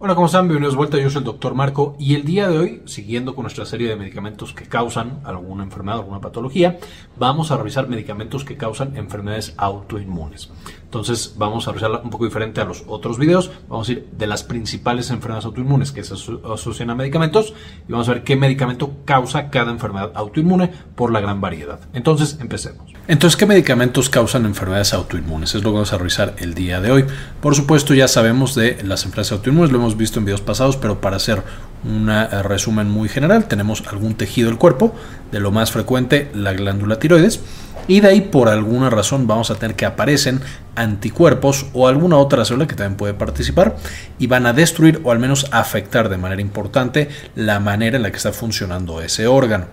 Hola, ¿cómo están? Bienvenidos de vuelta, yo soy el doctor Marco y el día de hoy, siguiendo con nuestra serie de medicamentos que causan alguna enfermedad, alguna patología, vamos a revisar medicamentos que causan enfermedades autoinmunes. Entonces vamos a revisarla un poco diferente a los otros videos, vamos a ir de las principales enfermedades autoinmunes que se asocian a medicamentos y vamos a ver qué medicamento causa cada enfermedad autoinmune por la gran variedad. Entonces, empecemos. Entonces, ¿qué medicamentos causan enfermedades autoinmunes? Es lo que vamos a revisar el día de hoy. Por supuesto, ya sabemos de las enfermedades autoinmunes, lo hemos visto en videos pasados, pero para hacer un eh, resumen muy general, tenemos algún tejido del cuerpo, de lo más frecuente la glándula tiroides, y de ahí por alguna razón vamos a tener que aparecen anticuerpos o alguna otra célula que también puede participar y van a destruir o al menos afectar de manera importante la manera en la que está funcionando ese órgano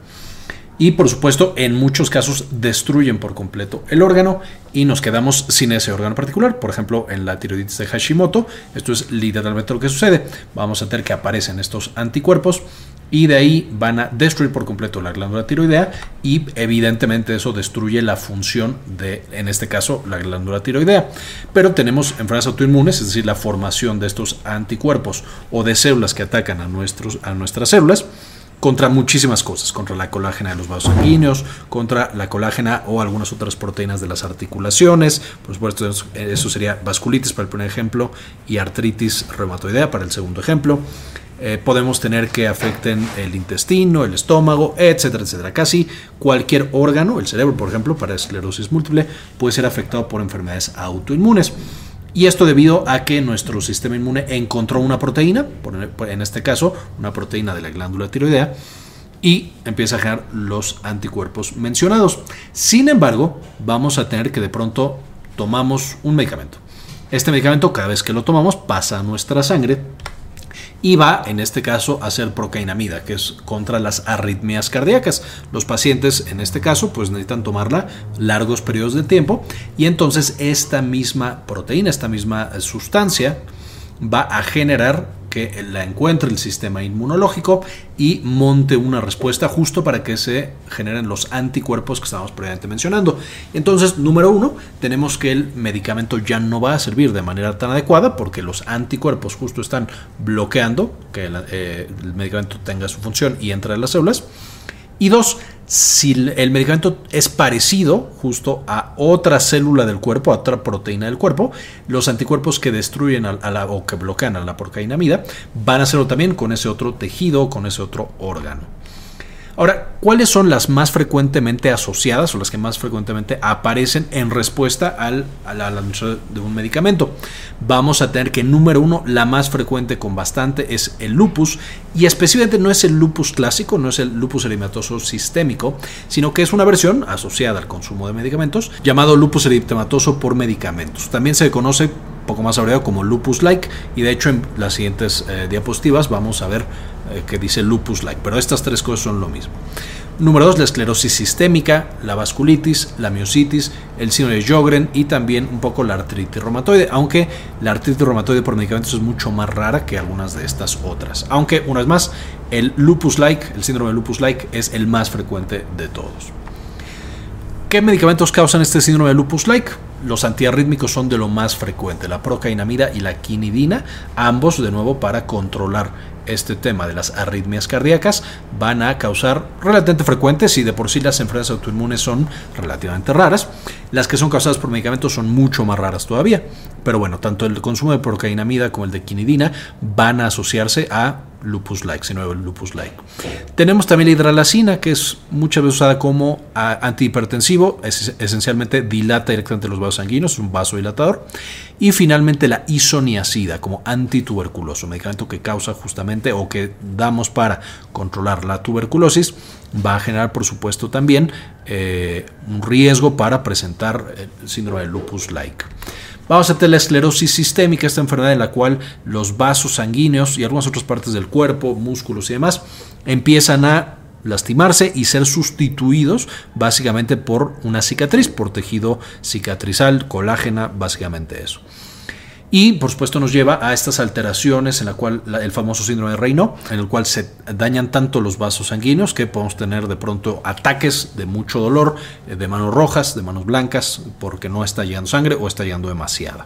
y por supuesto en muchos casos destruyen por completo el órgano y nos quedamos sin ese órgano particular. Por ejemplo, en la tiroiditis de Hashimoto, esto es literalmente lo que sucede. Vamos a tener que aparecen estos anticuerpos y de ahí van a destruir por completo la glándula tiroidea y evidentemente eso destruye la función de, en este caso, la glándula tiroidea. Pero tenemos enfermedades autoinmunes, es decir, la formación de estos anticuerpos o de células que atacan a, nuestros, a nuestras células contra muchísimas cosas, contra la colágena de los vasos sanguíneos, contra la colágena o algunas otras proteínas de las articulaciones, por supuesto eso sería vasculitis para el primer ejemplo y artritis reumatoidea para el segundo ejemplo. Eh, podemos tener que afecten el intestino, el estómago, etcétera, etcétera. Casi cualquier órgano, el cerebro, por ejemplo, para esclerosis múltiple, puede ser afectado por enfermedades autoinmunes. Y esto debido a que nuestro sistema inmune encontró una proteína, en este caso una proteína de la glándula tiroidea, y empieza a generar los anticuerpos mencionados. Sin embargo, vamos a tener que de pronto tomamos un medicamento. Este medicamento cada vez que lo tomamos pasa a nuestra sangre y va, en este caso, a ser procainamida, que es contra las arritmias cardíacas. Los pacientes, en este caso, pues necesitan tomarla largos periodos de tiempo y entonces esta misma proteína, esta misma sustancia, va a generar que la encuentre el sistema inmunológico y monte una respuesta justo para que se generen los anticuerpos que estábamos previamente mencionando. Entonces, número uno, tenemos que el medicamento ya no va a servir de manera tan adecuada porque los anticuerpos justo están bloqueando que el, eh, el medicamento tenga su función y entre las células. Y dos, si el medicamento es parecido justo a otra célula del cuerpo, a otra proteína del cuerpo, los anticuerpos que destruyen a la, o que bloquean a la porcainamida van a hacerlo también con ese otro tejido, con ese otro órgano. Ahora, ¿cuáles son las más frecuentemente asociadas o las que más frecuentemente aparecen en respuesta al, anuncio de un medicamento? Vamos a tener que, número uno, la más frecuente con bastante es el lupus, y específicamente no es el lupus clásico, no es el lupus eritematoso sistémico, sino que es una versión asociada al consumo de medicamentos llamado lupus eritematoso por medicamentos. También se conoce poco más abreviado como lupus like y de hecho en las siguientes eh, diapositivas vamos a ver eh, que dice lupus like pero estas tres cosas son lo mismo. Número dos la esclerosis sistémica la vasculitis la miositis el síndrome de Jogren y también un poco la artritis reumatoide aunque la artritis reumatoide por medicamentos es mucho más rara que algunas de estas otras. Aunque una vez más el lupus like el síndrome de lupus like es el más frecuente de todos. ¿Qué medicamentos causan este síndrome de lupus like? Los antiarrítmicos son de lo más frecuente, la procainamida y la quinidina, ambos de nuevo para controlar este tema de las arritmias cardíacas van a causar relativamente frecuentes y de por sí las enfermedades autoinmunes son relativamente raras. Las que son causadas por medicamentos son mucho más raras todavía. Pero bueno, tanto el consumo de procainamida como el de quinidina van a asociarse a lupus-like, sino el lupus-like. Tenemos también la hidralacina, que es muchas veces usada como antihipertensivo, es, esencialmente dilata directamente los vasos sanguíneos, es un vasodilatador. Y finalmente la isoniazida, como antituberculoso, medicamento que causa justamente o que damos para controlar la tuberculosis, va a generar, por supuesto, también eh, un riesgo para presentar el síndrome de lupus-like. Vamos a tener la esclerosis sistémica, esta enfermedad en la cual los vasos sanguíneos y algunas otras partes del cuerpo, músculos y demás, empiezan a lastimarse y ser sustituidos básicamente por una cicatriz, por tejido cicatrizal, colágena, básicamente eso. Y por supuesto nos lleva a estas alteraciones en la cual el famoso síndrome de Raynaud, en el cual se dañan tanto los vasos sanguíneos que podemos tener de pronto ataques de mucho dolor, eh, de manos rojas, de manos blancas, porque no está llegando sangre o está llegando demasiada.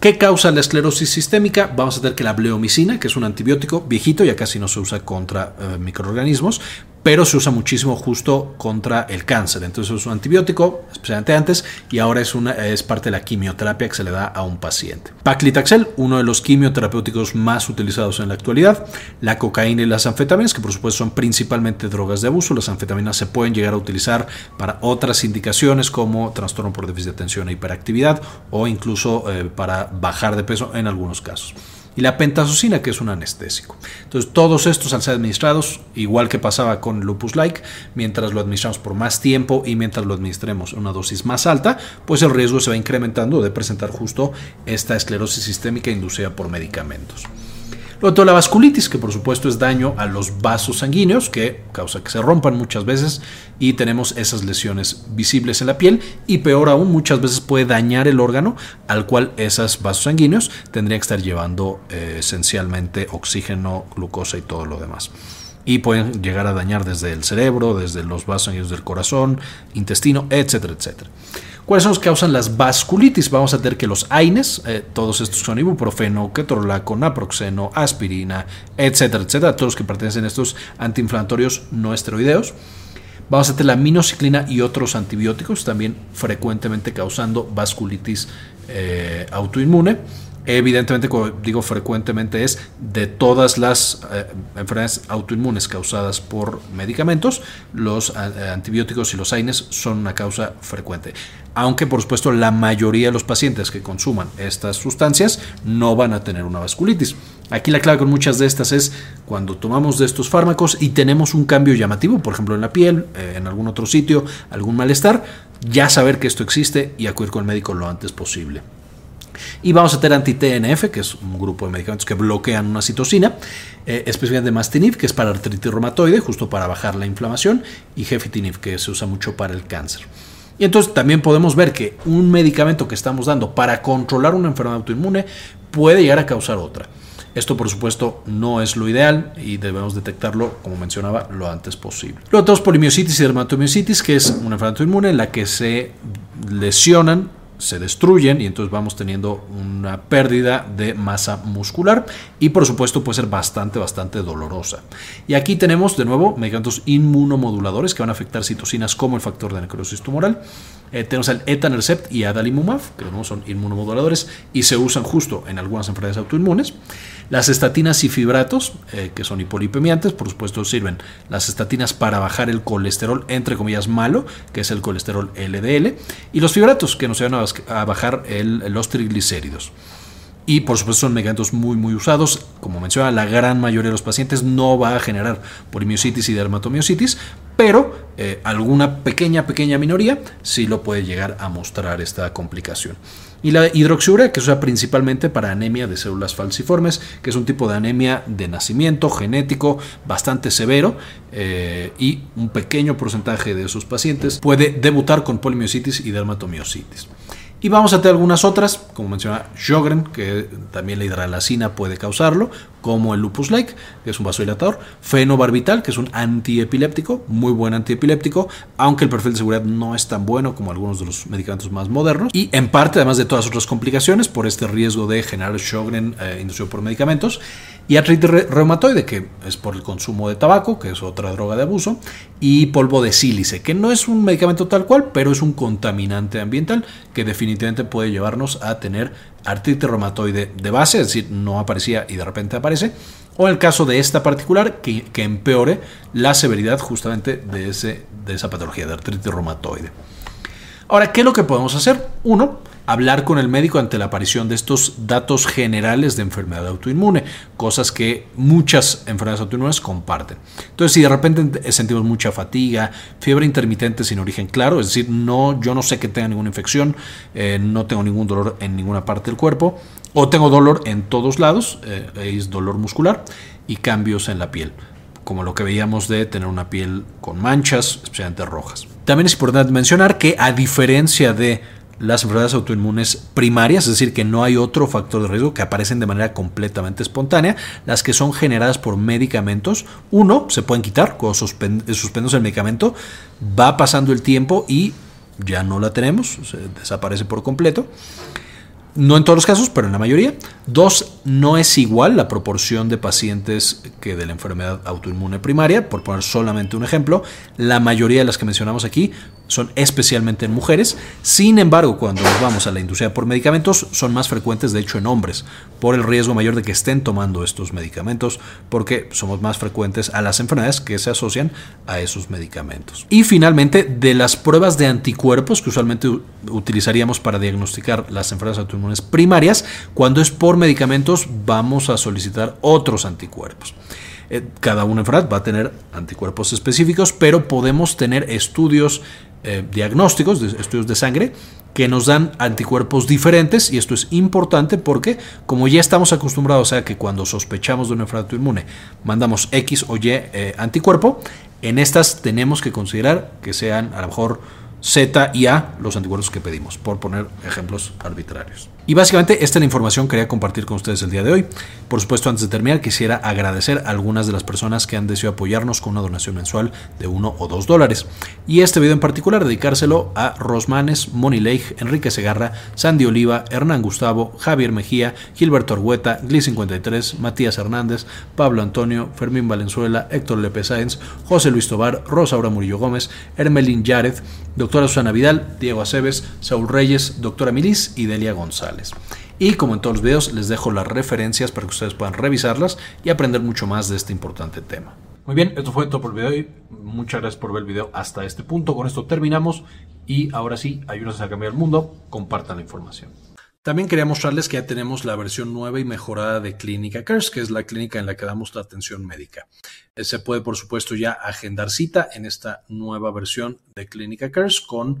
¿Qué causa la esclerosis sistémica? Vamos a tener que la bleomicina, que es un antibiótico viejito, ya casi no se usa contra eh, microorganismos, pero se usa muchísimo justo contra el cáncer. Entonces es un antibiótico, especialmente antes, y ahora es, una, es parte de la quimioterapia que se le da a un paciente. Paclitaxel, uno de los quimioterapéuticos más utilizados en la actualidad. La cocaína y las anfetaminas, que por supuesto son principalmente drogas de abuso. Las anfetaminas se pueden llegar a utilizar para otras indicaciones como trastorno por déficit de atención e hiperactividad o incluso eh, para bajar de peso en algunos casos y la pentazocina, que es un anestésico. Entonces, todos estos al ser administrados, igual que pasaba con lupus like, mientras lo administramos por más tiempo y mientras lo administremos una dosis más alta, pues el riesgo se va incrementando de presentar justo esta esclerosis sistémica inducida por medicamentos. Luego la vasculitis, que por supuesto es daño a los vasos sanguíneos, que causa que se rompan muchas veces y tenemos esas lesiones visibles en la piel y peor aún, muchas veces puede dañar el órgano al cual esos vasos sanguíneos tendrían que estar llevando eh, esencialmente oxígeno, glucosa y todo lo demás y pueden llegar a dañar desde el cerebro, desde los vasos sanguíneos del corazón, intestino, etcétera, etcétera. ¿Cuáles son los que causan las vasculitis? Vamos a tener que los AINES, eh, todos estos son ibuprofeno, ketorolaco, naproxeno, aspirina, etcétera, etcétera, todos los que pertenecen a estos antiinflamatorios no esteroideos. Vamos a tener la minociclina y otros antibióticos, también frecuentemente causando vasculitis eh, autoinmune. Evidentemente, como digo frecuentemente, es de todas las eh, enfermedades autoinmunes causadas por medicamentos, los eh, antibióticos y los AINES son una causa frecuente. Aunque, por supuesto, la mayoría de los pacientes que consuman estas sustancias no van a tener una vasculitis. Aquí la clave con muchas de estas es cuando tomamos de estos fármacos y tenemos un cambio llamativo, por ejemplo en la piel, eh, en algún otro sitio, algún malestar, ya saber que esto existe y acudir con el médico lo antes posible. Y vamos a tener anti-TNF, que es un grupo de medicamentos que bloquean una citocina, eh, especialmente Mastininib, que es para artritis reumatoide, justo para bajar la inflamación, y Gefitinib, que se usa mucho para el cáncer. Y entonces también podemos ver que un medicamento que estamos dando para controlar una enfermedad autoinmune puede llegar a causar otra. Esto, por supuesto, no es lo ideal y debemos detectarlo, como mencionaba, lo antes posible. Luego tenemos polimiositis y dermatomiositis, que es una enfermedad autoinmune en la que se lesionan se destruyen y entonces vamos teniendo una pérdida de masa muscular y por supuesto puede ser bastante, bastante dolorosa. Y aquí tenemos de nuevo medicamentos inmunomoduladores que van a afectar citocinas como el factor de necrosis tumoral. Eh, tenemos el etanercept y adalimumab, que no son inmunomoduladores y se usan justo en algunas enfermedades autoinmunes. Las estatinas y fibratos, eh, que son hipolipemiantes, por supuesto sirven las estatinas para bajar el colesterol, entre comillas, malo, que es el colesterol LDL, y los fibratos, que nos ayudan a bajar los triglicéridos. Y por supuesto son medicamentos muy muy usados. Como menciona, la gran mayoría de los pacientes no va a generar polimiositis y dermatomiositis, pero eh, alguna pequeña, pequeña minoría sí lo puede llegar a mostrar esta complicación. Y la hidroxiurea, que se usa principalmente para anemia de células falciformes, que es un tipo de anemia de nacimiento genético bastante severo eh, y un pequeño porcentaje de esos pacientes puede debutar con polimiositis y dermatomiositis. Y vamos a tener algunas otras, como menciona Sjogren, que también la hidralacina puede causarlo, como el lupus like, que es un vasodilatador, fenobarbital, que es un antiepiléptico, muy buen antiepiléptico, aunque el perfil de seguridad no es tan bueno como algunos de los medicamentos más modernos, y en parte, además de todas otras complicaciones, por este riesgo de generar Sjogren eh, inducido por medicamentos, y artritis reumatoide, que es por el consumo de tabaco, que es otra droga de abuso, y polvo de sílice, que no es un medicamento tal cual, pero es un contaminante ambiental que definitivamente puede llevarnos a tener artritis reumatoide de base, es decir, no aparecía y de repente aparece, o el caso de esta particular, que, empeore la severidad justamente de, de esa patología de artritis reumatoide. Ahora, ¿qué es lo que podemos hacer? Uno, hablar con el médico ante la aparición de estos datos generales de enfermedad autoinmune, cosas que muchas enfermedades autoinmunes comparten. Entonces, si de repente sentimos mucha fatiga, fiebre intermitente sin origen claro, es decir, no, yo no sé que tenga ninguna infección, eh, no tengo ningún dolor en ninguna parte del cuerpo, o tengo dolor en todos lados, eh, es dolor muscular y cambios en la piel como lo que veíamos de tener una piel con manchas, especialmente rojas. También es importante mencionar que a diferencia de las enfermedades autoinmunes primarias, es decir, que no hay otro factor de riesgo que aparecen de manera completamente espontánea, las que son generadas por medicamentos, uno, se pueden quitar, cuando suspendemos el medicamento, va pasando el tiempo y ya no la tenemos, se desaparece por completo. no en todos los casos, pero en la mayoría. Dos, no es igual la proporción de pacientes que de la enfermedad autoinmune primaria, por poner solamente un ejemplo. La mayoría de las que mencionamos aquí son especialmente en mujeres. Sin embargo, cuando nos vamos a la industria por medicamentos, son más frecuentes de hecho en hombres, por el riesgo mayor de que estén tomando estos medicamentos, porque somos más frecuentes a las enfermedades que se asocian a esos medicamentos. Y finalmente, de las pruebas de anticuerpos que usualmente utilizaríamos para diagnosticar las enfermedades autoinmunes primarias, cuando es por medicamentos vamos a solicitar otros anticuerpos. Eh, cada una enfermedad va a tener anticuerpos específicos, pero podemos tener estudios eh, diagnósticos, estudios de sangre, que nos dan anticuerpos diferentes y esto es importante porque como ya estamos acostumbrados a que cuando sospechamos de una enfermedad autoinmune mandamos X o Y eh, anticuerpo, en estas tenemos que considerar que sean a lo mejor Z y A los anticuerpos que pedimos, por poner ejemplos arbitrarios. Y básicamente esta es la información que quería compartir con ustedes el día de hoy. Por supuesto, antes de terminar, quisiera agradecer a algunas de las personas que han decidido apoyarnos con una donación mensual de 1 o 2 dólares. Y este video en particular dedicárselo a Rosmanes, Moni Leigh, Enrique Segarra, Sandy Oliva, Hernán Gustavo, Javier Mejía, Gilberto Argueta, Gli53, Matías Hernández, Pablo Antonio, Fermín Valenzuela, Héctor Lepe Sáenz, José Luis Tobar, Rosa Aura Murillo Gómez, Hermelín Yared, doctora Susana Vidal, Diego Aceves, Saúl Reyes, doctora Milis y Delia González. Y como en todos los videos, les dejo las referencias para que ustedes puedan revisarlas y aprender mucho más de este importante tema. Muy bien, esto fue todo por el video de hoy. Muchas gracias por ver el video hasta este punto. Con esto terminamos y ahora sí, ayúdenos a cambiar el mundo. Compartan la información. También quería mostrarles que ya tenemos la versión nueva y mejorada de Clínica Cares, que es la clínica en la que damos la atención médica. Eh, se puede, por supuesto, ya agendar cita en esta nueva versión de Clínica Cares con